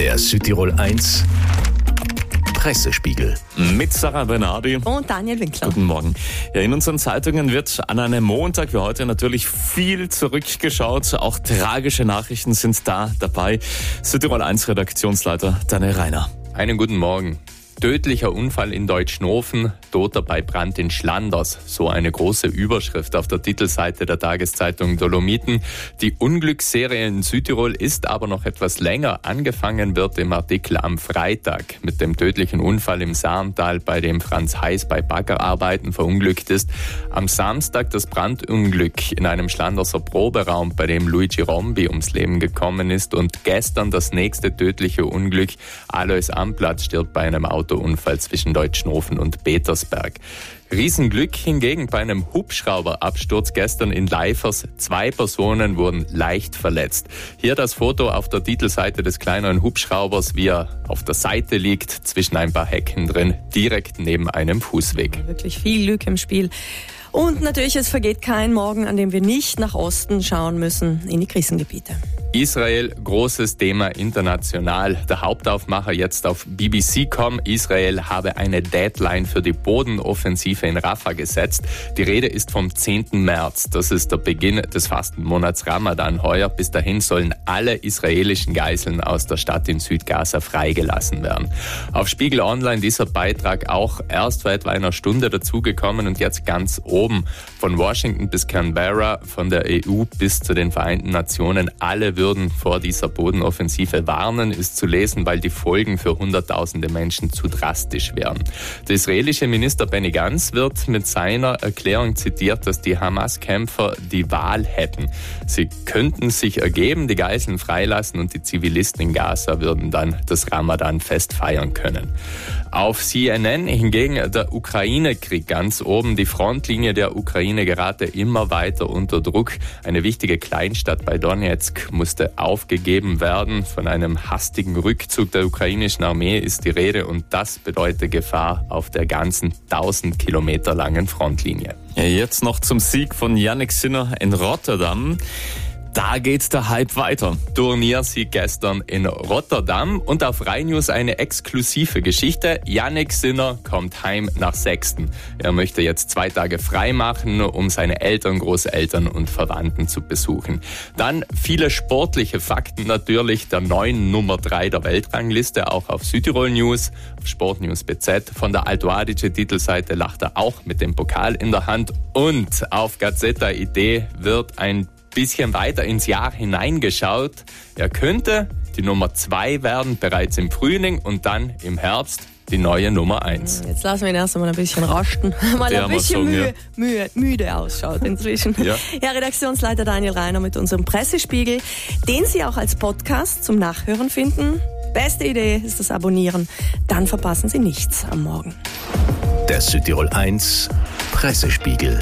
Der Südtirol 1 Pressespiegel. Mit Sarah Bernardi. Und Daniel Winkler. Guten Morgen. Ja, in unseren Zeitungen wird an einem Montag wie heute natürlich viel zurückgeschaut. Auch tragische Nachrichten sind da dabei. Südtirol 1 Redaktionsleiter Daniel Reiner. Einen guten Morgen. Tödlicher Unfall in Deutschnofen, Toter bei Brand in Schlanders. So eine große Überschrift auf der Titelseite der Tageszeitung Dolomiten. Die Unglücksserie in Südtirol ist aber noch etwas länger. Angefangen wird im Artikel am Freitag mit dem tödlichen Unfall im Saarntal, bei dem Franz Heiß bei Baggerarbeiten verunglückt ist. Am Samstag das Brandunglück in einem Schlanderser Proberaum, bei dem Luigi Rombi ums Leben gekommen ist. Und gestern das nächste tödliche Unglück. Alois Amplatz stirbt bei einem Auto Autounfall zwischen Deutschnofen und Petersberg. Riesenglück hingegen bei einem Hubschrauberabsturz gestern in Leifers. Zwei Personen wurden leicht verletzt. Hier das Foto auf der Titelseite des kleineren Hubschraubers, wie er auf der Seite liegt, zwischen ein paar Hecken drin, direkt neben einem Fußweg. Wirklich viel Glück im Spiel. Und natürlich, es vergeht kein Morgen, an dem wir nicht nach Osten schauen müssen, in die Krisengebiete. Israel, großes Thema international. Der Hauptaufmacher jetzt auf BBC.com. Israel habe eine Deadline für die Bodenoffensive in Rafah gesetzt. Die Rede ist vom 10. März. Das ist der Beginn des Fastenmonats Ramadan heuer. Bis dahin sollen alle israelischen Geiseln aus der Stadt in Südgaza freigelassen werden. Auf Spiegel Online dieser Beitrag auch erst vor etwa einer Stunde dazugekommen und jetzt ganz oben. Von Washington bis Canberra, von der EU bis zu den Vereinten Nationen. Alle würden vor dieser Bodenoffensive warnen, ist zu lesen, weil die Folgen für Hunderttausende Menschen zu drastisch wären. Der israelische Minister Benny Gantz wird mit seiner Erklärung zitiert, dass die Hamas-Kämpfer die Wahl hätten. Sie könnten sich ergeben, die Geiseln freilassen und die Zivilisten in Gaza würden dann das Ramadan-Fest feiern können. Auf CNN hingegen der Ukraine-Krieg ganz oben. Die Frontlinie der Ukraine gerate immer weiter unter Druck. Eine wichtige Kleinstadt bei Donetsk muss musste aufgegeben werden. Von einem hastigen Rückzug der ukrainischen Armee ist die Rede und das bedeutet Gefahr auf der ganzen 1000 Kilometer langen Frontlinie. Jetzt noch zum Sieg von Yannick Sinner in Rotterdam. Da geht der Hype weiter. Turniersieg gestern in Rotterdam und auf Rhein News eine exklusive Geschichte. Yannick Sinner kommt heim nach Sechsten. Er möchte jetzt zwei Tage frei machen, um seine Eltern, Großeltern und Verwandten zu besuchen. Dann viele sportliche Fakten natürlich. Der neuen Nummer drei der Weltrangliste, auch auf Südtirol News, auf Sportnews BZ. Von der Alto Adige Titelseite lacht er auch mit dem Pokal in der Hand. Und auf Gazzetta Idee wird ein bisschen weiter ins Jahr hineingeschaut. Er könnte die Nummer zwei werden, bereits im Frühling und dann im Herbst die neue Nummer eins. Jetzt lassen wir ihn erst einmal ein bisschen rasten, weil er ein bisschen müde, ja. müde, müde ausschaut inzwischen. ja. ja, Redaktionsleiter Daniel Reiner mit unserem Pressespiegel, den Sie auch als Podcast zum Nachhören finden. Beste Idee ist das Abonnieren, dann verpassen Sie nichts am Morgen. Der Südtirol 1 Pressespiegel.